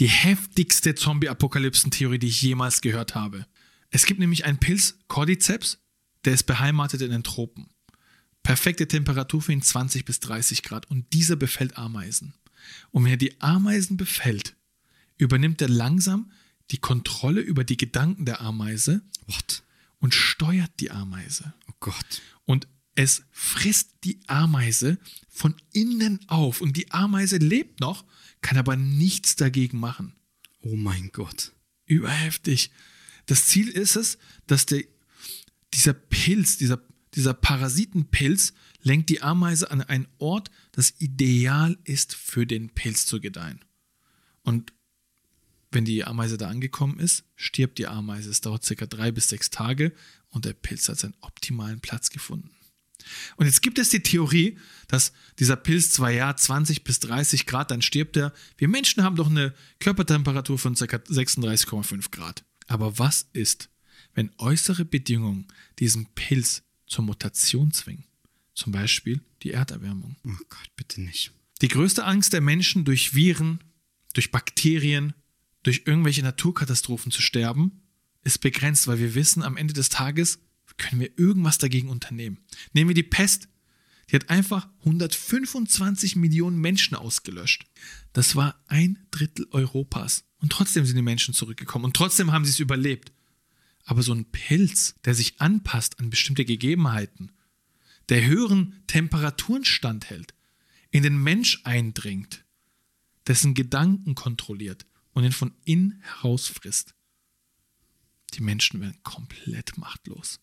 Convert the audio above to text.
die heftigste Zombie-Apokalypsen-Theorie, die ich jemals gehört habe. Es gibt nämlich einen Pilz, Cordyceps, der ist beheimatet in den Tropen. Perfekte Temperatur für ihn 20 bis 30 Grad und dieser befällt Ameisen. Und wenn er die Ameisen befällt, übernimmt er langsam die Kontrolle über die Gedanken der Ameise What? und steuert die Ameise. Oh Gott. Und es frisst die Ameise von innen auf. Und die Ameise lebt noch, kann aber nichts dagegen machen. Oh mein Gott. Überheftig. Das Ziel ist es, dass der, dieser Pilz, dieser, dieser Parasitenpilz, lenkt die Ameise an einen Ort, das ideal ist für den Pilz zu gedeihen. Und wenn die Ameise da angekommen ist, stirbt die Ameise. Es dauert circa drei bis sechs Tage und der Pilz hat seinen optimalen Platz gefunden. Und jetzt gibt es die Theorie, dass dieser Pilz zwar ja 20 bis 30 Grad, dann stirbt er. Wir Menschen haben doch eine Körpertemperatur von ca. 36,5 Grad. Aber was ist, wenn äußere Bedingungen diesen Pilz zur Mutation zwingen? Zum Beispiel die Erderwärmung. Oh Gott, bitte nicht. Die größte Angst der Menschen, durch Viren, durch Bakterien, durch irgendwelche Naturkatastrophen zu sterben, ist begrenzt, weil wir wissen, am Ende des Tages können wir irgendwas dagegen unternehmen. Nehmen wir die Pest. Die hat einfach 125 Millionen Menschen ausgelöscht. Das war ein Drittel Europas. Und trotzdem sind die Menschen zurückgekommen und trotzdem haben sie es überlebt. Aber so ein Pilz, der sich anpasst an bestimmte Gegebenheiten, der höheren Temperaturen standhält, in den Mensch eindringt, dessen Gedanken kontrolliert und ihn von innen heraus frisst. Die Menschen werden komplett machtlos.